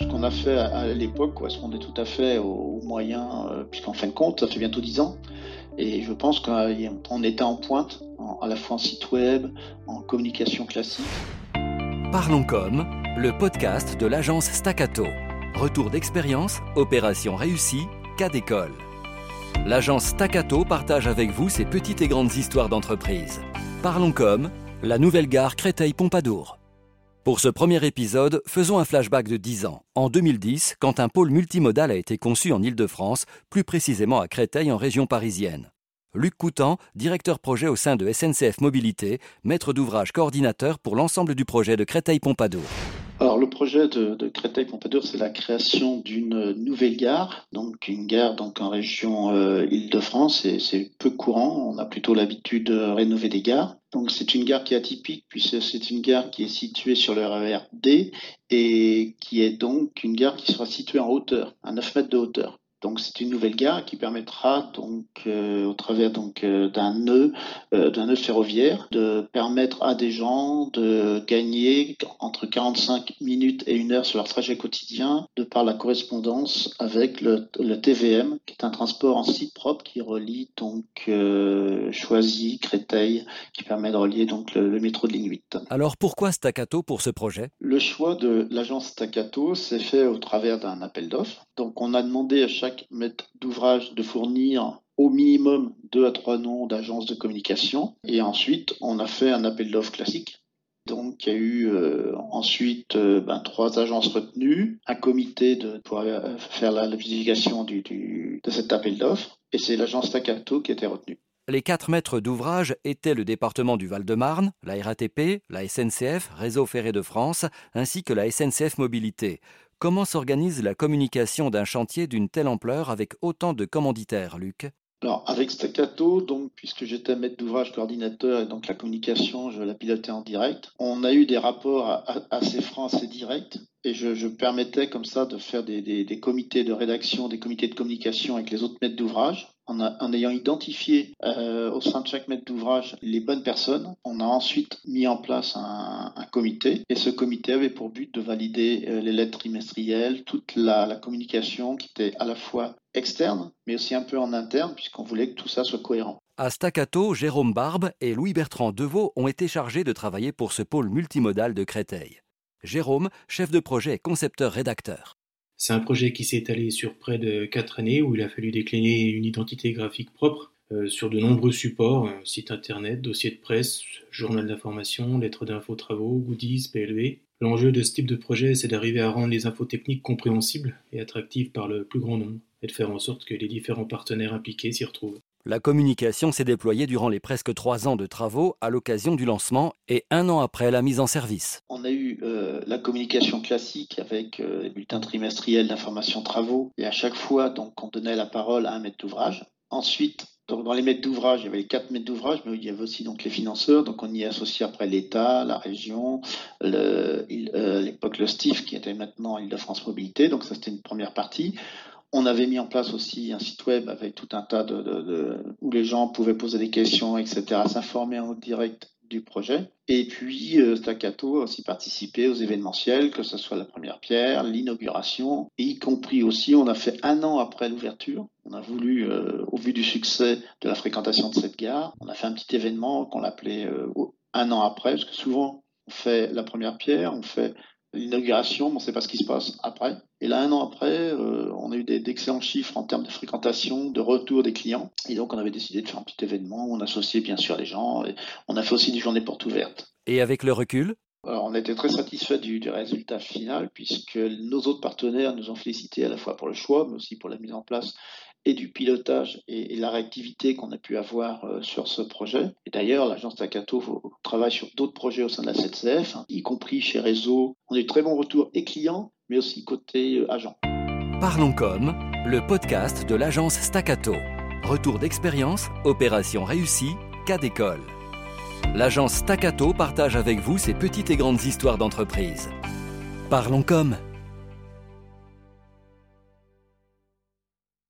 Ce qu'on a fait à, l'époque correspondait tout à fait aux, moyens, euh, puisqu'en fin de compte, ça fait bientôt 10 ans. Et je pense qu'on était en pointe, à la fois en site web, en communication classique. Parlons comme, le podcast de l'agence Staccato. Retour d'expérience, opération réussie, cas d'école. L'agence Staccato partage avec vous ses petites et grandes histoires d'entreprise. Parlons comme, la nouvelle gare Créteil-Pompadour. Pour ce premier épisode, faisons un flashback de 10 ans, en 2010, quand un pôle multimodal a été conçu en Ile-de-France, plus précisément à Créteil en région parisienne. Luc Coutan, directeur projet au sein de SNCF Mobilité, maître d'ouvrage coordinateur pour l'ensemble du projet de Créteil-Pompadour. Alors le projet de, Créteil-Pompadour, c'est la création d'une nouvelle gare, donc une gare donc en région euh, Île-de-France, et c'est peu courant. On a plutôt l'habitude de rénover des gares. Donc c'est une gare qui est atypique puisque c'est une gare qui est située sur le RER D et qui est donc une gare qui sera située en hauteur, à 9 mètres de hauteur. Donc c'est une nouvelle gare qui permettra donc euh, au travers donc euh, d'un nœud euh, d'un nœud ferroviaire de permettre à des gens de gagner entre 45 minutes et une heure sur leur trajet quotidien de par la correspondance avec le, TVM qui est un transport en site propre qui relie donc Choisy, Créteil qui permet de relier donc le, le métro de ligne 8. Alors pourquoi Staccato pour ce projet? Le choix de l'agence Staccato s'est fait au travers d'un appel d'offres. Donc on a demandé à chaque maître d'ouvrage de fournir au minimum deux à trois noms d'agences de communication. Et ensuite, on a fait un appel d'offres classique. Donc, il y a eu euh, ensuite euh, ben, trois agences retenues, un comité de, pour euh, faire la, du, de cet appel d'offres, et c'est l'agence Staccato qui était retenue. Les quatre maîtres d'ouvrage étaient le département du Val-de-Marne, la RATP, la SNCF, Réseau Ferré de France, ainsi que la SNCF Mobilité. Comment s'organise la communication d'un chantier d'une telle ampleur avec autant de commanditaires, Luc? Alors, avec Staccato, donc, puisque j'étais maître d'ouvrage coordinateur et donc la communication, je la pilotais en direct, on a eu des rapports assez francs, assez directs, et je, permettais comme ça de faire des, des, comités de rédaction, des comités de communication avec les autres maîtres d'ouvrage en, ayant identifié euh, au sein de chaque maître d'ouvrage les bonnes personnes, on a ensuite mis en place un, comité et ce comité avait pour but de valider euh, les lettres trimestrielles, toute la, communication qui était à la fois externe mais aussi un peu en interne puisqu'on voulait que tout ça soit cohérent. À Staccato, Jérôme Barbe et Louis-Bertrand Deveau ont été chargés de travailler pour ce pôle multimodal de Créteil. Jérôme, chef de projet et concepteur-rédacteur. C'est un projet qui s'est étalé sur près de quatre années où il a fallu décliner une identité graphique propre euh, sur de nombreux supports, euh, site internet, dossier de presse, journal d'information, lettres d'infos travaux, goodies, PLV. L'enjeu de ce type de projet, c'est d'arriver à rendre les infos techniques compréhensibles et attractives par le plus grand nombre, et de faire en sorte que les différents partenaires impliqués s'y retrouvent. La communication s'est déployée durant les presque trois ans de travaux à l'occasion du lancement et un an après la mise en service. On a eu euh, la communication classique avec euh, les bulletins trimestriels d'information travaux et à chaque fois donc on donnait la parole à un maître d'ouvrage. Ensuite, dans les maîtres d'ouvrage, il y avait les quatre maîtres d'ouvrage, mais il y avait aussi donc les financeurs. Donc on y associe après l'État, la région, euh, l'époque le, STIF qui était maintenant Île-de-France Mobilité. Donc ça c'était une première partie. On avait mis en place aussi un site web avec tout un tas de, où les gens pouvaient poser des questions, etc., s'informer en direct du projet. Et puis euh, Staccato a aussi participé aux événementiels, que ce soit la première pierre, l'inauguration, y compris aussi, on a fait un an après l'ouverture, on a voulu, euh, au vu du succès de la fréquentation de cette gare, on a fait un petit événement qu'on l'appelait euh, un an après, parce que souvent on fait la première pierre, on fait l'inauguration, on ne sait pas ce qui se passe après. Et là, un an après, euh, on a eu d'excellents chiffres en termes de fréquentation, de retour des clients. Et donc, on avait décidé de faire un petit événement où on associait bien sûr les gens. Et on a fait aussi des journées portes ouvertes. Et avec le recul? Alors, on était très satisfait du, du, résultat final puisque nos autres partenaires nous ont félicité à la fois pour le choix, mais aussi pour la mise en place et du pilotage et, la réactivité qu'on a pu avoir euh, sur ce projet. Et d'ailleurs, l'agence Takato travaille sur d'autres projets au sein de la CCF, hein, y compris chez Réseau. On a eu très bons retours et clients, mais aussi côté euh, agent. Parlons comme, le podcast de l'agence Staccato. Retour d'expérience, opération réussie, cas d'école. L'agence Staccato partage avec vous ses petites et grandes histoires d'entreprise. Parlons comme